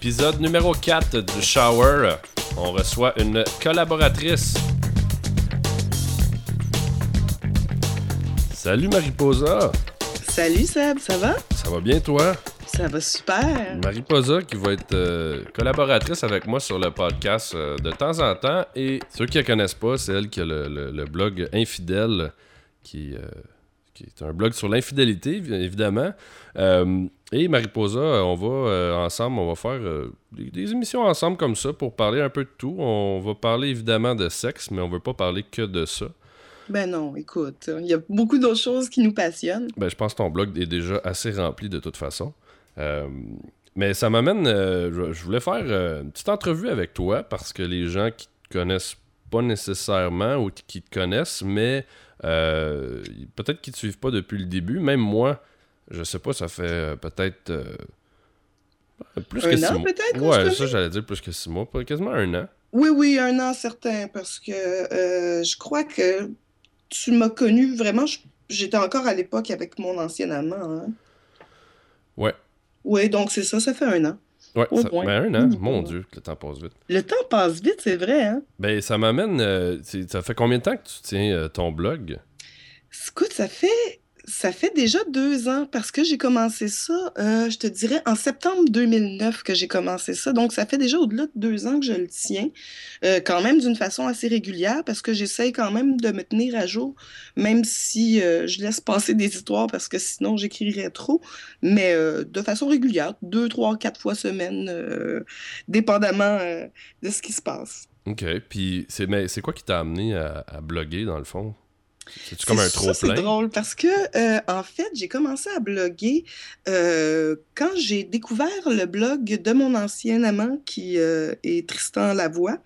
Épisode numéro 4 du Shower. On reçoit une collaboratrice. Salut Mariposa. Salut Seb, ça va? Ça va bien toi? Ça va super. Mariposa qui va être euh, collaboratrice avec moi sur le podcast euh, de temps en temps. Et ceux qui la connaissent pas, c'est elle qui a le, le- le blog Infidèle, qui, euh, qui est un blog sur l'infidélité, évi- évidemment. Euh, et Mariposa, euh, on va euh, ensemble, on va faire euh, des, des émissions ensemble comme ça pour parler un peu de tout. On va parler évidemment de sexe, mais on veut pas parler que de ça. Ben non, écoute, il y a beaucoup d'autres choses qui nous passionnent. Ben, je pense que ton blog est déjà assez rempli de toute façon. Mais ça m'amène. je, voulais faire une petite entrevue avec toi parce que les gens qui te connaissent pas nécessairement ou qui te connaissent, mais euh, peut-être qu'ils te suivent pas depuis le début. Même moi, je sais pas, ça fait euh, peut-être. euh, plus Un que six an, mois. peut-être, Ouais, ça j'allais dire plus que six mois, pas- quasiment un an. Oui, oui, un an certain, parce que euh, je crois que tu m'as connu vraiment, j'étais encore à l'époque avec mon ancien amant. hein. Ouais. Oui, donc c'est ça, ça fait un an. Ouais, Au ça- point. ben un an, Mini mon. Dieu, le temps passe vite. Le temps passe vite, c'est vrai, hein? Ben ça m'amène. euh, ça fait combien de temps que tu tiens euh, ton blog? Écoute, ça fait, ça fait déjà deux ans parce que j'ai commencé ça, euh, je te dirais, en septembre 2009 que j'ai commencé ça. Donc, ça fait déjà au-delà de deux ans que je le tiens, euh, quand même d'une façon assez régulière parce que j'essaye quand même de me tenir à jour, même si euh, je laisse passer des histoires parce que sinon j'écrirais trop, mais de façon régulière, deux, trois, quatre fois semaine, dépendamment de ce qui se passe. Ok, puis c'est quoi qui t'a amené à, à bloguer dans le fond? C'est-tu comme C'est- un trop C'est plein? drôle parce que, euh, en fait, j'ai commencé à bloguer euh, quand j'ai découvert le blog de mon ancien amant qui euh, est Tristan Lavoie.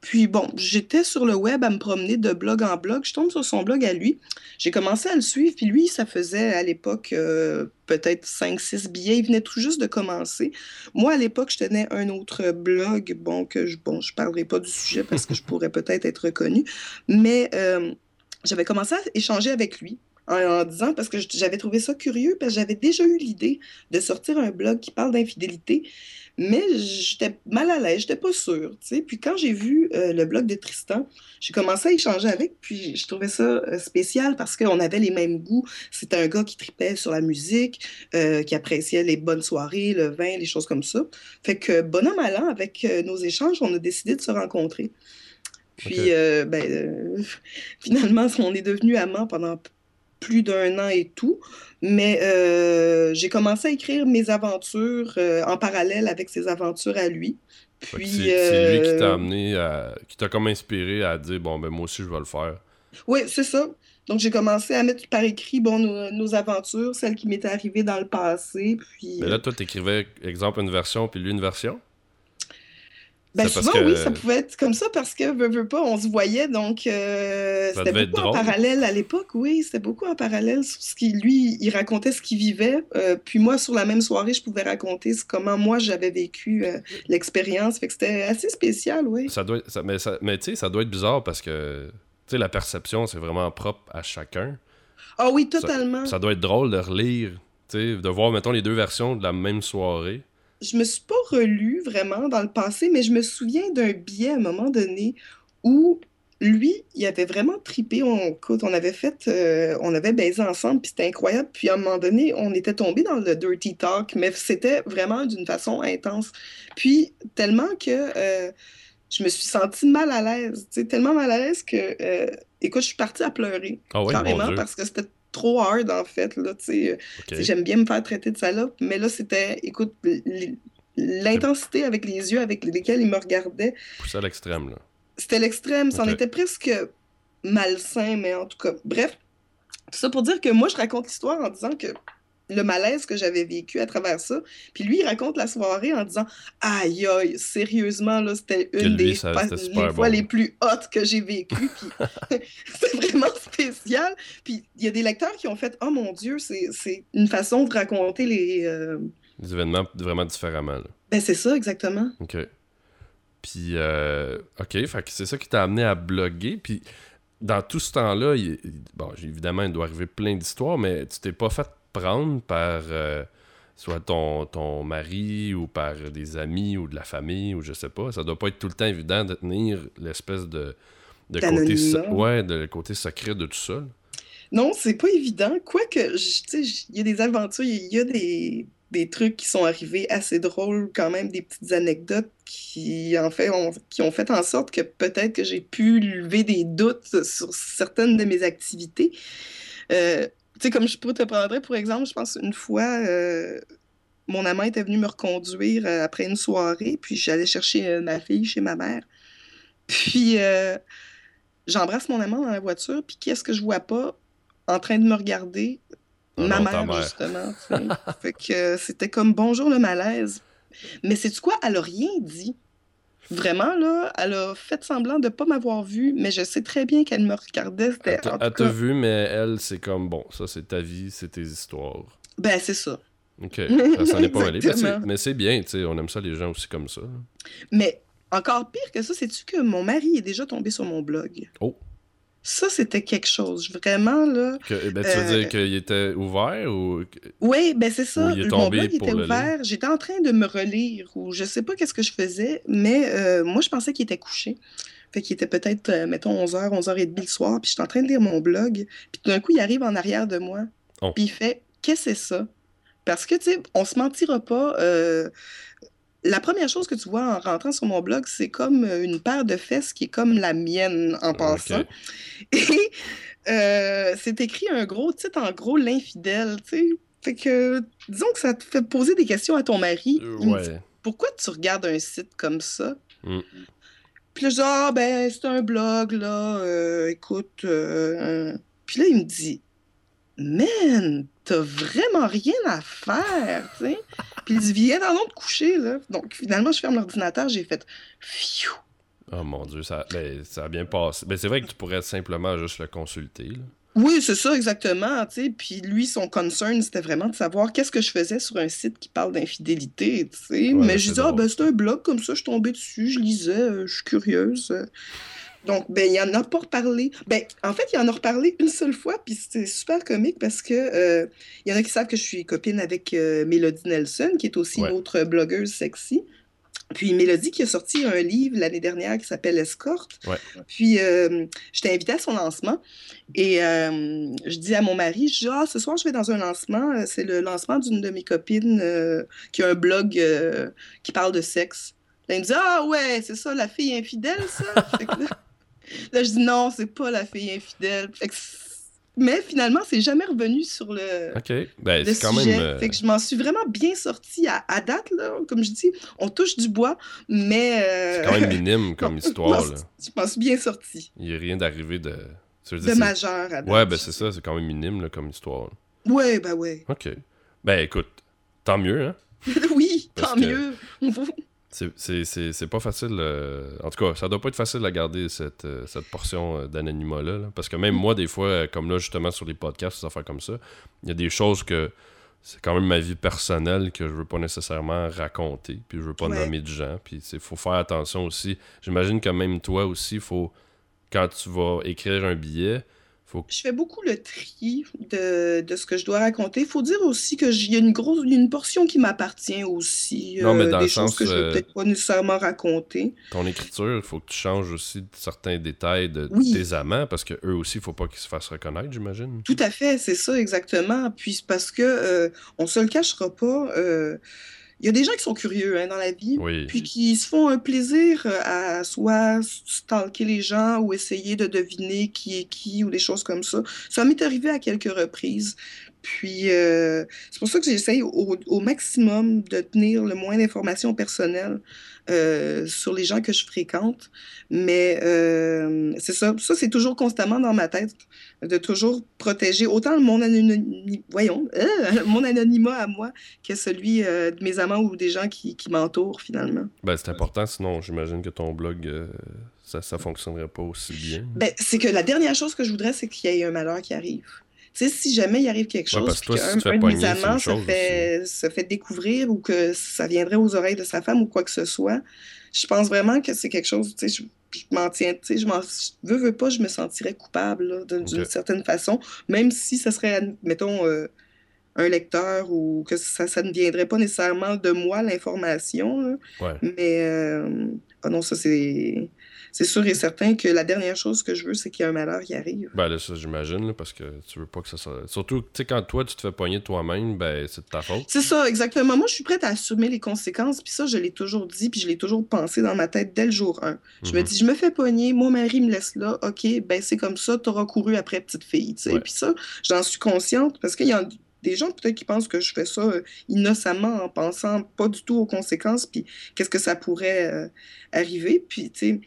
Puis bon, j'étais sur le web à me promener de blog en blog. Je tombe sur son blog à lui. J'ai commencé à le suivre. Puis lui, ça faisait à l'époque euh, peut-être 5-6 billets. Il venait tout juste de commencer. Moi, à l'époque, je tenais un autre blog. Bon, que je bon, je parlerai pas du sujet parce que je pourrais peut-être être reconnue. Mais euh, j'avais commencé à échanger avec lui en, disant, parce que j'avais trouvé ça curieux, parce que j'avais déjà eu l'idée de sortir un blog qui parle d'infidélité, mais j'étais mal à l'aise, j'étais pas sûre. Puis quand j'ai vu euh, le blog de Tristan, j'ai commencé à échanger avec, puis je trouvais ça euh, spécial parce qu'on avait les mêmes goûts. C'était un gars qui tripait sur la musique, euh, qui appréciait les bonnes soirées, le vin, les choses comme ça. Fait que, bonhomme allant, avec nos échanges, on a décidé de se rencontrer. Puis, euh, ben, euh, finalement, on est devenus amants pendant plus d'un an et tout. Mais euh, j'ai commencé à écrire mes aventures en parallèle avec ses aventures à lui. Puis, c'est lui qui t'a amené à. qui t'a comme inspiré à dire bon ben moi aussi je vais le faire. Oui, c'est ça. Donc, j'ai commencé à mettre par écrit bon, nos, nos aventures, celles qui m'étaient arrivées dans le passé. Puis, Mais là toi t'écrivais exemple une version puis lui une version? Ben souvent, que- oui, ça pouvait être comme ça parce que, veux, veux pas, on se voyait, donc euh, c'était beaucoup en parallèle à l'époque, oui, c'était beaucoup en parallèle sur ce qui, lui, il racontait ce qu'il vivait, euh, puis moi, sur la même soirée, je pouvais raconter comment moi, j'avais vécu euh, l'expérience, fait que c'était assez spécial, oui. Ça doit être- ça- mais ça- mais tu sais ça doit être bizarre parce que tu sais la perception c'est vraiment propre à chacun. Ah oui, totalement. Ça doit être drôle de relire, tu sais, de voir mettons les deux versions de la même soirée. Je me suis pas relue vraiment dans le passé, mais je me souviens d'un billet à un moment donné où lui, il avait vraiment tripé. On, écoute, on avait fait, euh, on avait baisé ensemble, puis c'était incroyable. Puis à un moment donné, on était tombé dans le dirty talk, mais c'était vraiment d'une façon intense. Puis tellement que euh, je me suis sentie mal à l'aise, tellement mal à l'aise que, euh, écoute, je suis partie à pleurer Ah carrément parce que c'était trop hard en fait là, tu sais. Ok. Tu sais, J'aime bien me faire traiter de salope, mais là, c'était, écoute, l'intensité avec les yeux avec lesquels il me regardait, Poussé à l'extrême là. c'était l'extrême, c'en était presque malsain, mais en tout cas, bref. Tout ça pour dire que moi, je raconte l'histoire en disant que le malaise que j'avais vécu à travers ça, puis lui, il raconte la soirée en disant Aïe, aïe, sérieusement, là, c'était une lui, des ça- les fois bon. les plus hautes que j'ai vécues, puis c'est vraiment spécial. Puis il y a des lecteurs qui ont fait Oh mon Dieu, c'est une façon de raconter les. euh, événements vraiment différemment là. Ben, c'est ça, exactement. OK. Puis, euh, OK, c'est ça qui t'a amené à bloguer. Puis, dans tout ce temps-là, il- bon, évidemment, il doit arriver plein d'histoires, mais tu t'es pas fait prendre par euh, soit ton, ton mari ou par des amis ou de la famille ou je sais pas. Ça doit pas être tout le temps évident de tenir l'espèce de, de côté, ouais, de côté secret de tout ça. Non, c'est pas évident. Quoique, je- tu sais, il y a des aventures, il y a des, des trucs qui sont arrivés assez drôles, quand même, des petites anecdotes qui, en fait, ont, qui ont fait en sorte que peut-être que j'ai pu lever des doutes sur certaines de mes activités. Euh, sais, comme je peux te prendrais, pour exemple, je pense une fois, euh, mon amant était venu me reconduire euh, après une soirée, puis j'allais chercher euh, ma fille chez ma mère. Puis euh, j'embrasse mon amant dans la voiture, puis qu'est-ce que je vois pas? En train de me regarder? Ah ma non, mère, mère. justement. tu fait que c'était comme bonjour le malaise. Mais c'est quoi? Elle a rien dit. Vraiment, là, elle a fait semblant de pas m'avoir vu, mais je sais très bien qu'elle me regardait. Elle t'a cas, vu, mais elle, c'est comme bon, ça c'est ta vie, c'est tes histoires. ben c'est ça. Ok, ça s'en est pas mêlé. Mais c'est- Exactement. Mais c'est bien, tu sais, on aime ça les gens aussi comme ça. Mais encore pire que ça, c'est-tu que mon mari est déjà tombé sur mon blog? Oh. Ça, c'était quelque chose. Vraiment, là. Que, eh ben, tu veux Euh, dire qu'il était ouvert ou. Oui, ben c'est ça. Ou il est Mon blog pour était ouvert. J'étais en train de me relire ou je sais pas qu'est-ce que je faisais, mais euh, moi, je pensais qu'il était couché. Fait qu'il était peut-être, euh, mettons, 11h, 11h30 le soir, puis j'étais en train de lire mon blog. Puis tout d'un coup, il arrive en arrière de moi. Oh. Puis il fait Qu'est-ce que c'est ça? Parce que, tu sais, on se mentira pas. La première chose que tu vois en rentrant sur mon blog, c'est comme euh, une paire de fesses qui est comme la mienne en passant. Ok. Et euh, c'est écrit un gros titre en gros, l'infidèle, tu sais. Fait que, disons que ça te fait poser des questions à ton mari. Euh, dit, pourquoi tu regardes un site comme ça? Mm. Puis là, je dis, ah, ben, c'est un blog, là, euh, écoute. euh, Puis là, il me dit, man, t'as vraiment rien à faire, tu sais. Puis il dit, viens dans l'autre coucher, là. Donc, finalement, je ferme l'ordinateur, j'ai fait, pfiou. Oh mon dieu, ça, ben, ça a bien passé. Ben, c'est vrai que tu pourrais simplement juste le consulter. là. Oui, c'est ça, exactement, tu sais. Puis lui, son concern, c'était vraiment de savoir qu'est-ce que je faisais sur un site qui parle d'infidélité, tu sais. Ouais, Mais je disais, ah, ben, c'est un blog comme ça, je suis tombée dessus, je lisais, euh, je suis curieuse. Donc, ben, il en a pas reparlé. Ben, en fait, il en a reparlé une seule fois, puis c'était super comique parce que euh, il y en a qui savent que je suis copine avec euh, Mélodie Nelson, qui est aussi Ouais. une autre blogueuse sexy. Puis Mélodie qui a sorti un livre l'année dernière qui s'appelle Escorte. Ouais. Puis euh, j'étais invitée à son lancement et euh, je dis à mon mari, je dis, ah, ce soir je vais dans un lancement, c'est le lancement d'une de mes copines euh, qui a un blog qui parle de sexe. Là, il me dit, ah ouais, c'est ça, la fille infidèle, ça? Là, là, je dis, non, c'est pas la fille infidèle. Fait que c- mais finalement, c'est jamais revenu sur le, Ok. Ben, le c'est quand sujet. même. euh, Fait que je m'en suis vraiment bien sortie à, à date, là. Comme je dis, on touche du bois, mais... euh, C'est quand même minime comme non, histoire. je là. je m'en suis bien sortie. Il n'y a rien d'arrivé de. dire, De majeur à date. Ouais, ben c'est ça, c'est quand même minime là, comme histoire. Ouais, ben ouais. Ok. Ben écoute, tant mieux, hein. oui, Parce tant que- mieux. C'est- pas facile. euh, En tout cas, ça doit pas être facile à garder cette, euh, cette portion euh, d'anonymat-là. là. Parce que même moi, des fois, comme là, justement, sur les podcasts, des affaires comme ça, il y a des choses que c'est quand même ma vie personnelle que je veux pas nécessairement raconter. Puis je veux pas Ouais. nommer de gens. Puis il faut faire attention aussi. J'imagine que même toi aussi, faut quand tu vas écrire un billet, faut Je fais beaucoup le tri de, de ce que je dois raconter. Il faut dire aussi que y a une grosse, une portion qui m'appartient aussi. Non, mais euh, dans des le choses sens, que je euh, vais peut-être pas nécessairement raconter. ton écriture, il faut que tu changes aussi certains détails de Oui. tes amants parce que eux aussi, il faut pas qu'ils se fassent reconnaître, j'imagine. Tout à fait, c'est ça exactement. Puis parce que euh, on se le cachera pas. euh, Il y a des gens qui sont curieux hein, dans la vie. Oui. Puis qui se font un plaisir euh, à soit stalker les gens ou essayer de deviner qui est qui ou des choses comme ça. Ça m'est arrivé à quelques reprises. Puis euh, c'est pour ça que j'essaye au, au maximum de tenir le moins d'informations personnelles euh, sur les gens que je fréquente. Mais euh, c'est ça, ça c'est toujours constamment dans ma tête, de toujours protéger autant mon anonymat, voyons, euh, mon anonymat à moi que celui de mes amants ou des gens qui, qui m'entourent finalement. Ben, c'est important, sinon j'imagine que ton blog, ça, ça fonctionnerait pas aussi bien. Ben, c'est que la dernière chose que je voudrais, c'est qu'il y ait un malheur qui arrive. Sais, si jamais il arrive quelque Ouais, chose, puis si qu'un c'est amants se fait, se fait découvrir ou que ça viendrait aux oreilles de sa femme ou quoi que ce soit, je pense vraiment que c'est quelque chose, tu sais, je, je m'en tiens, tu sais, je m'en veux, veux pas, je me sentirais coupable d'une certaine façon, même si ça serait, mettons, euh, un lecteur ou que ça, ça ne viendrait pas nécessairement de moi, l'information. Ouais. Mais, euh, ah non, ça, c'est c'est sûr et certain que la dernière chose que je veux, c'est qu'il y ait un malheur qui arrive. Ben là, ça, j'imagine, là, parce que tu veux pas que ça soit... Surtout, tu sais, quand toi, tu te fais pogner toi-même, ben, c'est de ta faute. C'est ça, exactement. Moi, je suis prête à assumer les conséquences, puis ça, je l'ai toujours dit, puis je l'ai toujours pensé dans ma tête dès le jour 1. Je me Mhm. dis, je me fais pogner, mon mari me laisse là, ok, ben c'est comme ça, t'auras couru après petite fille, tu sais. Ouais. Puis ça, j'en suis consciente, parce qu'il y a des gens peut-être qui pensent que je fais ça euh, innocemment, en pensant pas du tout aux conséquences, puis qu'est-ce que ça pourrait euh, arriver, puis tu sais...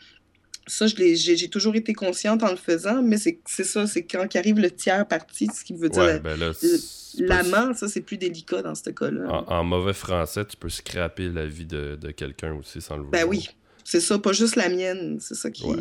Ça, j'ai j'ai toujours été consciente en le faisant, mais c'est c'est ça, c'est quand arrive le tiers parti, ce qui veut dire Ouais, ben l'amant, ça, c'est plus délicat dans ce cas-là. En, en mauvais français, tu peux scraper la vie de, de quelqu'un aussi sans le vouloir. Ben oui, c'est ça, pas juste la mienne. C'est ça qui, Ouais.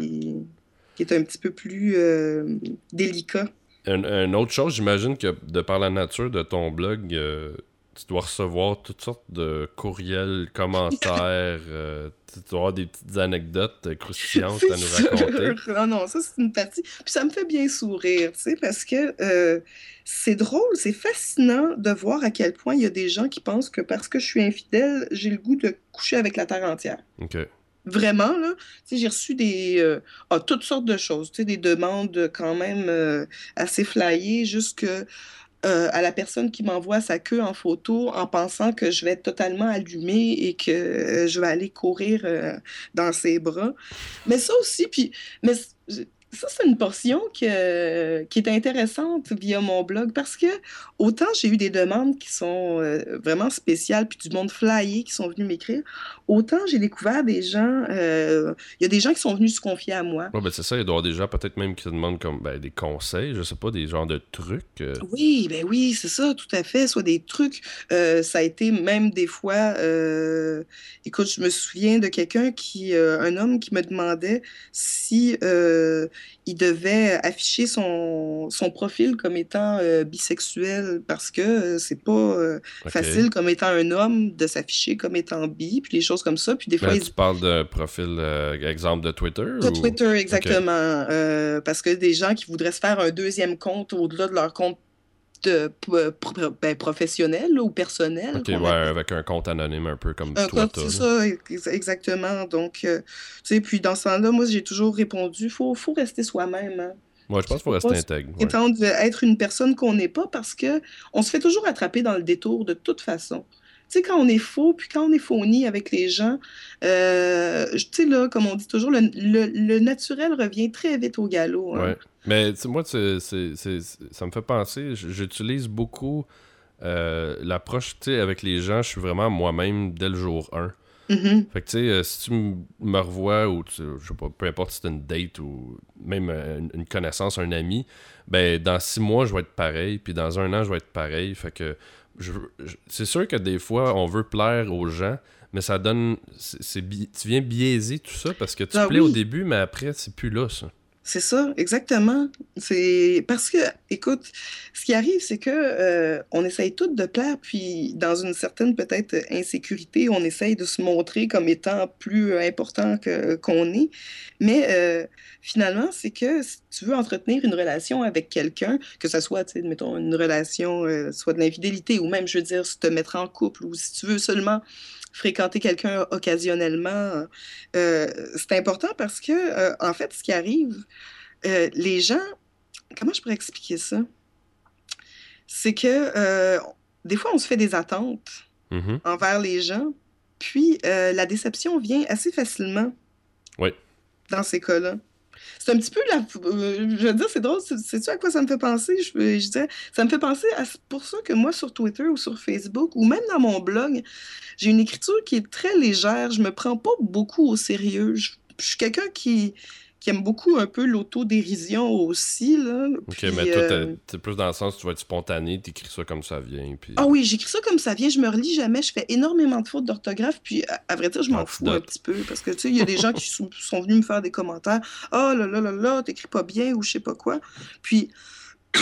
qui est un petit peu plus euh, délicat. Un, une autre chose, j'imagine que de par la nature de ton blog, euh, tu dois recevoir toutes sortes de courriels, commentaires, euh, tu dois avoir des petites anecdotes croustillantes à nous raconter. sûr. Non, non, ça, c'est une partie. Puis ça me fait bien sourire, tu sais, parce que euh, c'est drôle, c'est fascinant de voir à quel point il y a des gens qui pensent que parce que je suis infidèle, j'ai le goût de coucher avec la terre entière. Ok. Vraiment, là, tu sais, j'ai reçu des, euh, ah, toutes sortes de choses, tu sais, des demandes quand même euh, assez flyées, jusque euh, à la personne qui m'envoie sa queue en photo en pensant que je vais être totalement allumée et que euh, je vais aller courir euh, dans ses bras. Mais ça aussi, puis, mais ça, c'est une portion que- qui est intéressante via mon blog parce que autant j'ai eu des demandes qui sont euh, vraiment spéciales, puis du monde flyé qui sont venus m'écrire, autant j'ai découvert des gens, euh, il y a des gens qui sont venus se confier à moi. Ouais, ben c'est ça, il doit y avoir des gens peut-être même qui te demandent comme ben, des conseils, je sais pas, des genres de trucs. euh, Oui, ben oui, c'est ça, tout à fait. Soit des trucs, ça a été même des fois, écoute, je me souviens de quelqu'un qui, un homme qui me demandait si il devait afficher son, son profil comme étant euh, bisexuel parce que euh, c'est pas euh, facile comme étant un homme de s'afficher comme étant bi, puis des choses comme ça. Puis des fois, il tu parles de profil, exemple de Twitter de ou- Twitter, exactement. Parce que des gens qui voudraient se faire un deuxième compte au-delà de leur compte de, pro- pro- ben, professionnel là, ou personnel. Ok, qu'on ouais, appelle? avec un compte anonyme un peu comme Un toi, c'est ça, ex- exactement. Donc, euh, tu sais, puis dans ce temps-là, moi, j'ai toujours répondu, faut, faut rester soi-même. hein. Ouais, je pense qu'il faut rester intègre. ouais. Étant de être une personne qu'on n'est pas parce que on se fait toujours attraper dans le détour de toute façon. Tu sais, quand on est faux, puis quand on est phony avec les gens, euh, tu sais, là, comme on dit toujours, le, le- le naturel revient très vite au galop. hein. Ouais. Mais moi, c'est- c'est- c'est- c'est- ça me fait penser, j'utilise beaucoup euh, l'approche, tu sais, avec les gens, je suis vraiment moi-même dès le jour 1. Mhm. Fait que tu sais, euh, si tu m- me revois ou tu, je sais pas, peu importe si c'est une date ou même euh, une, une connaissance, un ami, ben dans six mois je vais être pareil, puis dans un an je vais être pareil. Fait que je, je- c'est sûr que des fois on veut plaire aux gens, mais ça donne, c'est, c'est bi- tu viens biaiser tout ça parce que tu Ah plais au début, mais après c'est plus là ça. C'est ça, exactement. C'est parce que, écoute, ce qui arrive, c'est que euh, on essaye toutes de plaire, puis dans une certaine peut-être insécurité, on essaye de se montrer comme étant plus euh, important que qu'on est. Mais euh, finalement, c'est que si tu veux entretenir une relation avec quelqu'un, que ce soit, mettons, une relation, euh, soit de l'infidélité, ou même, je veux dire, se te mettre en couple, ou si tu veux seulement fréquenter quelqu'un occasionnellement, euh, c'est important parce que, euh, en fait, ce qui arrive, euh, les gens, comment je pourrais expliquer ça? C'est que des fois, on se fait des attentes Mhm. envers les gens, puis la déception vient assez facilement Oui. dans ces cas-là. C'est un petit peu la. euh, je veux dire, c'est drôle. Sais-tu à quoi ça me fait penser? Je, je ça me fait penser à. Pour ça que moi, sur Twitter ou sur Facebook, ou même dans mon blog, j'ai une écriture qui est très légère. Je me prends pas beaucoup au sérieux. Je suis quelqu'un qui, qui aime beaucoup un peu l'autodérision aussi. Là. Ok, Puis, mais toi, euh, t'es- plus dans le sens tu vas être spontané, t'écris ça comme ça vient. Puis... Ah oui, j'écris ça comme ça vient, je me relis jamais, je fais énormément de fautes d'orthographe, puis à, à vrai dire, je m'en fous un petit peu, parce que tu sais, il y a des gens qui sont, sont venus me faire des commentaires, « Oh là là là là, t'écris pas bien » ou je sais pas quoi. Puis,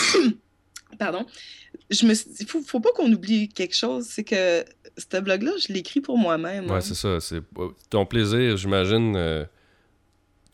pardon, je me suis dit, faut, faut pas qu'on oublie quelque chose, c'est que ce blog-là, je l'écris pour moi-même. Ouais, hein. c'est ça. C'est ton plaisir, j'imagine. euh,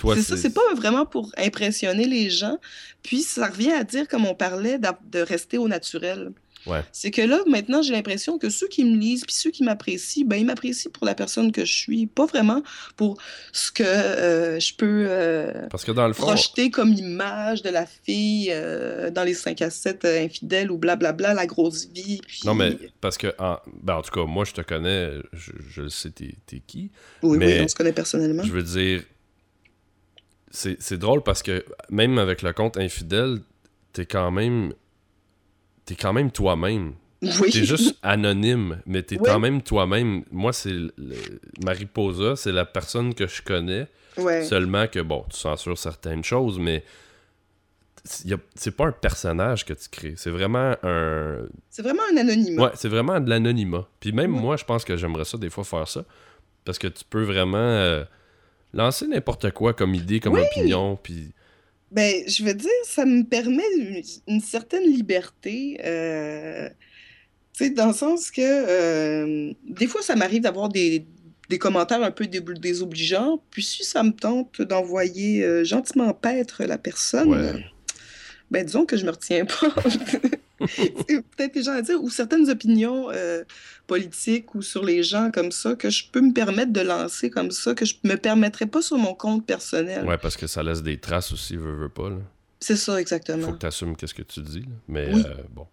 C'est ça, c'est pas vraiment pour impressionner les gens, puis ça revient à dire, comme on parlait, de rester au naturel. Ouais. C'est que là, maintenant, j'ai l'impression que ceux qui me lisent, puis ceux qui m'apprécient, ben, ils m'apprécient pour la personne que je suis, pas vraiment pour ce que euh, je peux euh, Parce que dans le fond, projeter comme image de la fille euh, dans les 5 à 7 euh, infidèles ou blablabla, la grosse vie. Puis... non, mais parce que, en, ben, en tout cas, moi, je te connais, je, je le sais, t'es t'es qui. Oui, mais- oui, on se connaît personnellement. Je veux dire, c'est drôle parce que même avec le compte infidèle, t'es quand même. T'es quand même toi-même. Oui. T'es juste anonyme, mais t'es quand même toi-même. Moi, c'est le- Mariposa, c'est la personne que je connais. Ouais. Seulement que, bon, tu censures certaines choses, mais c'est pas un personnage que tu crées. C'est vraiment un. C'est vraiment un anonymat. Ouais, c'est vraiment de l'anonymat. Puis même Ouais. moi, je pense que j'aimerais ça des fois faire ça. Parce que tu peux vraiment euh, lancer n'importe quoi comme idée, comme Oui. opinion. Puis Ben, je veux dire, ça me permet une, une certaine liberté. euh, tu sais, dans le sens que euh, des fois, ça m'arrive d'avoir des, des commentaires un peu dé- désobligeants. Puis si ça me tente d'envoyer euh, gentiment paître la personne, Ouais. ben disons que je me retiens pas. C'est peut-être les gens à dire, ou certaines opinions euh, politiques ou sur les gens comme ça, que je peux me permettre de lancer comme ça, que je me permettrais pas sur mon compte personnel. ouais, parce que ça laisse des traces aussi, veux, veux pas. Là. C'est ça, exactement. Faut que tu assumes qu'est-ce que tu dis. là. Mais Oui. euh, bon.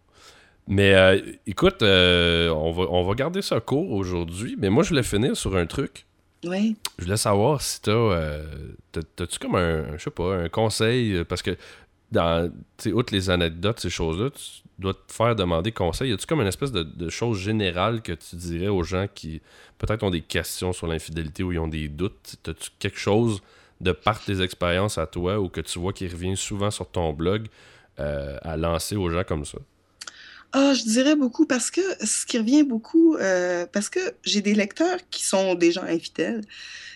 Mais euh, écoute, euh, on, va, on va garder ça court aujourd'hui. Mais moi, je voulais finir sur un truc. Oui. Je voulais savoir si t'as. Euh, t'as- T'as-tu comme un, je sais pas, un conseil Parce que, dans, outre les anecdotes, ces choses-là, tu dois te faire demander conseil. Y a-tu comme une espèce de, de chose générale que tu dirais aux gens qui peut-être ont des questions sur l'infidélité ou ils ont des doutes? T'as-tu quelque chose de par tes expériences à toi ou que tu vois qui revient souvent sur ton blog euh, à lancer aux gens comme ça? Ah, je dirais beaucoup parce que ce qui revient beaucoup, euh, parce que j'ai des lecteurs qui sont des gens infidèles.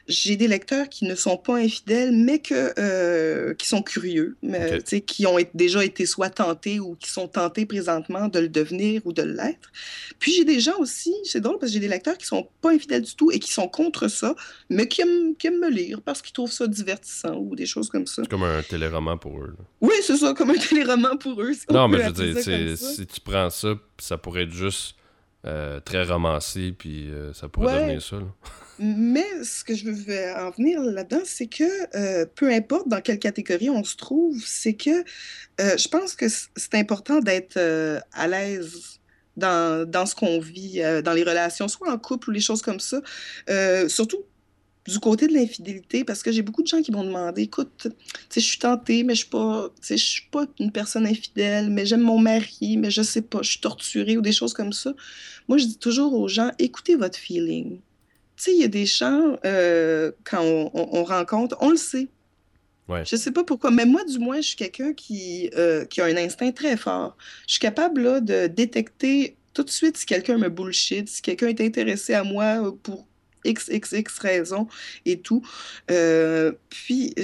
J'ai des lecteurs qui ne sont pas infidèles, mais que, euh, qui sont curieux, mais, qui ont déjà été soit tentés ou qui sont tentés présentement de le devenir ou de l'être. Puis j'ai des gens aussi, c'est drôle parce que j'ai des lecteurs qui sont pas infidèles du tout et qui sont contre ça, mais qui aiment, qui aiment me lire parce qu'ils trouvent ça divertissant ou des choses comme ça. C'est comme un téléroman pour eux. là. Oui, c'est ça, comme un téléroman pour eux. si Non, mais je veux dire, si tu prends ça, ça pourrait être juste euh, très romancé, puis euh, ça pourrait Ouais. devenir ça. là. Mais ce que je veux en venir là-dedans, c'est que euh, peu importe dans quelle catégorie on se trouve, c'est que euh, je pense que c'est important d'être euh, à l'aise dans, dans ce qu'on vit, dans les relations, soit en couple ou les choses comme ça. Surtout du côté de l'infidélité, parce que j'ai beaucoup de gens qui m'ont demandé, écoute, je suis tentée, mais je je suis pas une personne infidèle, mais j'aime mon mari, mais je sais pas, je suis torturée ou des choses comme ça. Moi, je dis toujours aux gens, écoutez votre feeling. Sais, il y a des gens, euh, quand on, on- on rencontre, on le sait. Ouais. Je sais pas pourquoi, mais moi, du moins, je suis quelqu'un qui, euh, qui a un instinct très fort. Je suis capable là, de détecter tout de suite si quelqu'un me bullshit, si quelqu'un est intéressé à moi pour x, x, x raisons et tout. Euh, puis,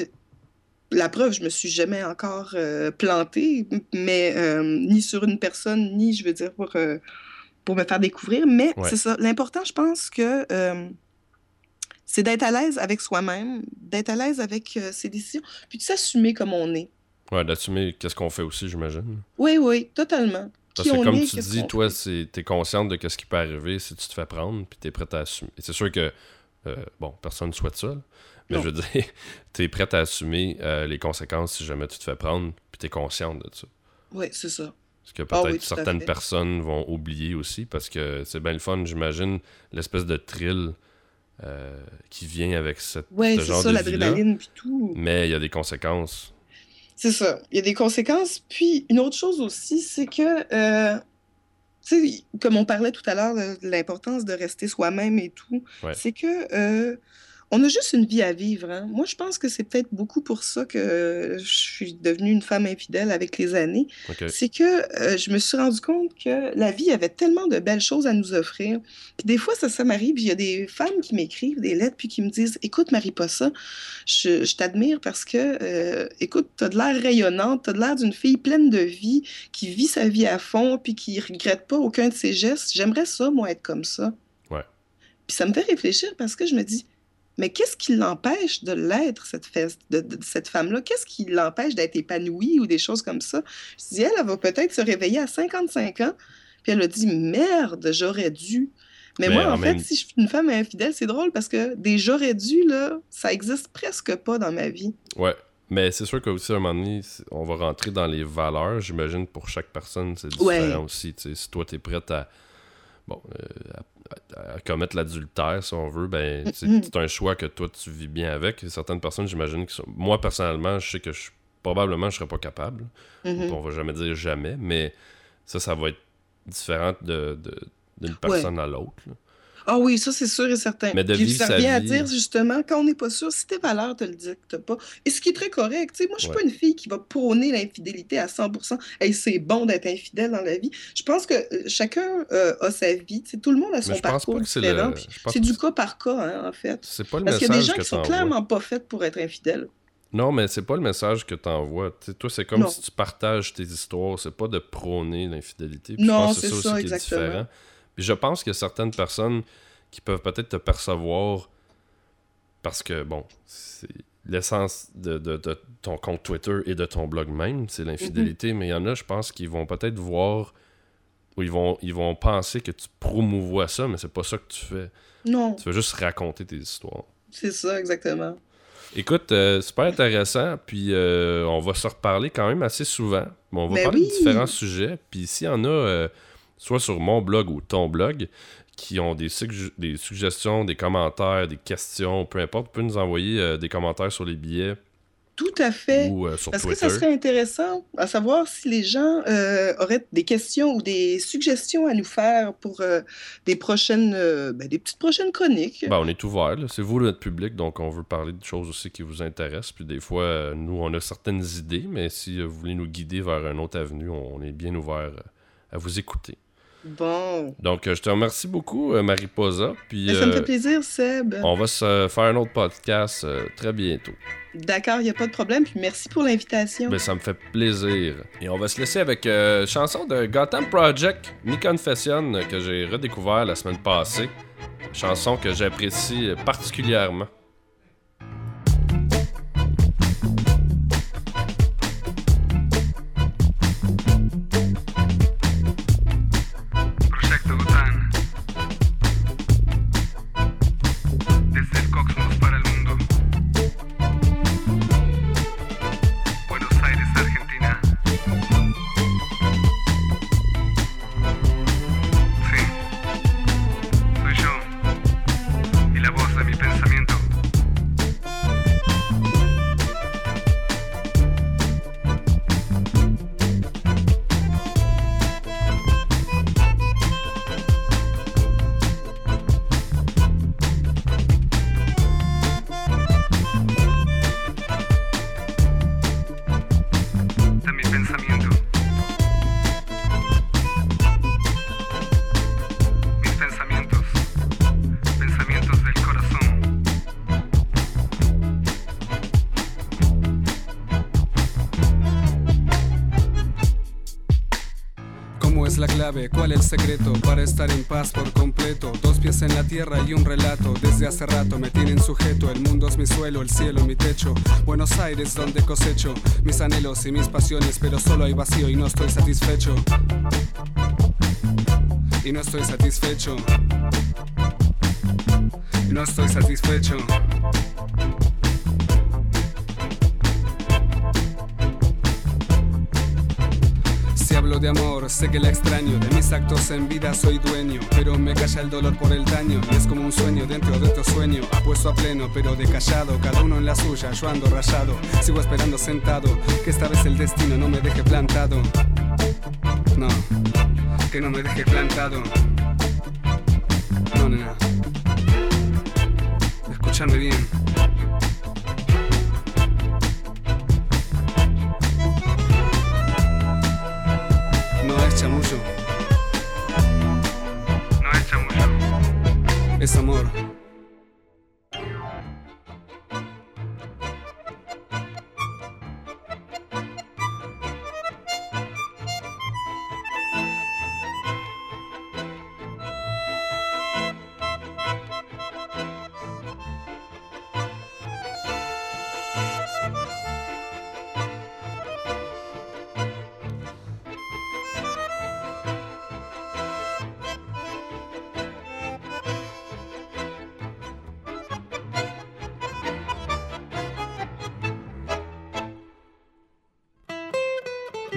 la preuve, je me suis jamais encore plantée, mais ni sur une personne, ni, je veux dire, pour, pour me faire découvrir. Mais Ouais. c'est ça. L'important, je pense que euh, c'est d'être à l'aise avec soi-même, d'être à l'aise avec euh, ses décisions, puis de s'assumer comme on est. Ouais, d'assumer qu'est-ce qu'on fait aussi, j'imagine. Oui, oui, totalement. Parce que comme est, tu dis, toi, t'es consciente de ce qui peut arriver si tu te fais prendre, puis t'es prête à assumer. Et c'est sûr que, euh, bon, personne ne souhaite ça, mais Non. je veux dire, t'es prête à assumer euh, les conséquences si jamais tu te fais prendre, puis t'es consciente de ça. Oui, c'est ça. Parce que Ah peut-être oui, certaines personnes vont oublier aussi, parce que c'est bien le fun, j'imagine, l'espèce de thrill euh, qui vient avec cette, Oui, ce c'est genre ça, de l'adrénaline, puis tout. Mais il y a des conséquences. C'est ça. Il y a des conséquences. Puis, une autre chose aussi, c'est que, euh, tu sais, comme on parlait tout à l'heure de de l'importance de rester soi-même et tout, Ouais. c'est que euh, on a juste une vie à vivre. hein. Moi, je pense que c'est peut-être beaucoup pour ça que euh, je suis devenue une femme infidèle avec les années. C'est que euh, je me suis rendu compte que la vie avait tellement de belles choses à nous offrir. Puis des fois, ça, ça m'arrive, il y a des femmes qui m'écrivent des lettres puis qui me disent Écoute, Marie-Possa, je, je t'admire parce que, euh, écoute, t'as de l'air rayonnante, t'as de l'air d'une fille pleine de vie, qui vit sa vie à fond puis qui regrette pas aucun de ses gestes. J'aimerais ça, moi, être comme ça. Ouais. Puis ça me fait réfléchir parce que je me dis mais qu'est-ce qui l'empêche de l'être, cette, fesse- de, cette femme-là? Qu'est-ce qui l'empêche d'être épanouie ou des choses comme ça? Je dis, elle, elle va peut-être se réveiller à 55 ans, Puis elle a dit Merde, j'aurais dû. Mais Mais moi, en fait, même- si je suis une femme infidèle, c'est drôle parce que des j'aurais dû, là, ça existe presque pas dans ma vie. Ouais. Mais c'est sûr qu'aussi, à un moment donné, on va rentrer dans les valeurs. J'imagine pour chaque personne, c'est différent Ouais. aussi. Tu si toi, t'es prête à, bon, euh, à, commettre l'adultère, si on veut, ben, c'est un choix que toi, tu vis bien avec. Certaines personnes, j'imagine, qui sont... Moi, personnellement, je sais que je probablement, je serais pas capable. Mhm. On va jamais dire jamais, mais ça, ça va être différent de, d'une personne à l'autre. Ah oui, ça c'est sûr et certain. Mais de Puis vivre ça sa revient à vie- dire justement, quand on n'est pas sûr, si tes valeurs te le dictent pas, et ce qui est très correct, tu sais, moi je suis Ouais. pas une fille qui va prôner l'infidélité à 100%, et c'est bon d'être infidèle dans la vie. Je pense que euh, chacun euh, a sa vie, tu sais, tout le monde a son parcours différent, le. c'est du cas par cas, hein, en fait. C'est pas le Parce qu'il y a des message gens qui sont clairement pas faites pour être infidèles. Non, mais c'est pas le message que t'envoies. Toi, c'est comme Non. si tu partages tes histoires. C'est pas de prôner l'infidélité. Non, c'est ça, aussi qui est exactement. différent. Je pense qu'il y a certaines personnes qui peuvent peut-être te percevoir parce que, bon, c'est l'essence de, de- de ton compte Twitter et de ton blog même, c'est l'infidélité. Mais il y en a, je pense, qui vont peut-être voir ou ils vont, ils vont penser que tu promouvois ça, mais c'est pas ça que tu fais. Non, Tu veux juste raconter tes histoires. c'est ça, exactement. Écoute, euh, super intéressant, puis euh, on va se reparler quand même assez souvent. Mais on va Ben parler oui. de différents sujets, puis s'il y en a, euh, soit sur mon blog ou ton blog, qui ont des, des suggestions, des commentaires, des questions, peu importe, tu peux nous envoyer euh, des commentaires sur les billets Tout à fait. ou euh, sur Parce que ça serait intéressant à savoir si les gens euh, auraient des questions ou des suggestions à nous faire pour euh, des prochaines, ben, des petites prochaines chroniques. Ben, on est ouvert, c'est vous notre public, donc on veut parler de choses aussi qui vous intéressent. Puis des fois, nous, on a certaines idées, mais si vous voulez nous guider vers une autre avenue, on, est bien ouvert à vous écouter. Bon, Donc, euh, je te remercie beaucoup, euh, Mariposa. Puis, Ben, ça me euh, fait plaisir, Seb. on va se faire un autre podcast euh, très bientôt. D'accord, il n'y a pas de problème. Puis merci pour l'invitation. Ben, ça me fait plaisir. Et on va se laisser avec euh, chanson de Gotham Project, Me Confession, euh, que j'ai redécouvert la semaine passée. Chanson que j'apprécie euh, particulièrement. Secreto para estar en paz por completo? Dos pies en la tierra y un relato. Desde hace rato me tienen sujeto. El mundo es mi suelo, el cielo mi techo. Buenos Aires donde cosecho mis anhelos y mis pasiones, pero solo hay vacío y no estoy satisfecho. Y no estoy satisfecho. Y no estoy satisfecho. Hablo de amor, sé que la extraño. De mis actos en vida soy dueño. Pero me calla el dolor por el daño. Y es como un sueño dentro de otro sueño. Apuesto a pleno, pero de callado. Cada uno en la suya, yo ando rayado. Sigo esperando sentado. Que esta vez el destino no me deje plantado. No, que no me deje plantado. No, nena. Escúchame bien. muro.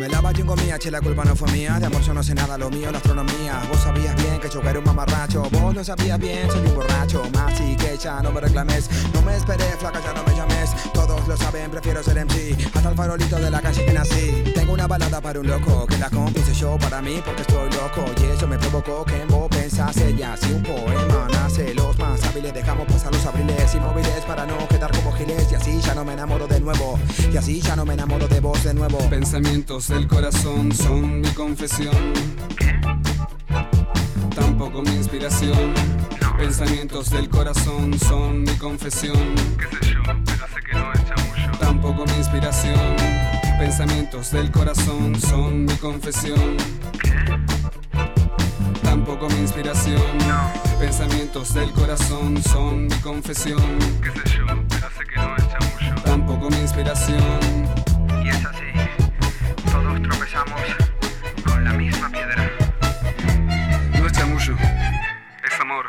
Me lava chingo mía, che, la culpa no fue mía. De amor yo no sé nada, lo mío la astronomía. Vos sabías bien que yo era un mamarracho. Vos lo sabías bien, soy un borracho. Más y que ya no me reclames. No me esperé, flaca, ya no me llames. Todos lo saben, prefiero ser MC. Hasta el farolito de la calle que nací. Tengo una balada para un loco. Que la compuse yo para mí porque estoy loco. Y eso me provocó que en vos pensase ya. Si un poema nace, los más hábiles dejamos pasar los abriles inmóviles para no quedar como giles. Y así ya no me enamoro de nuevo. Y así ya no me enamoro de vos de nuevo. Pensamientos del corazón son mi confesión. Tampoco mi inspiración. Pensamientos del corazón son mi confesión. qué es. Tampoco mi inspiración. Pensamientos del corazón son mi confesión. Tampoco mi inspiración. Pensamientos del corazón son mi confesión. Qué sé yo, pero sé que no es chamullo. Tampoco mi inspiración. Y es así, todos tropezamos con la misma piedra. No es chamullo. Es amor.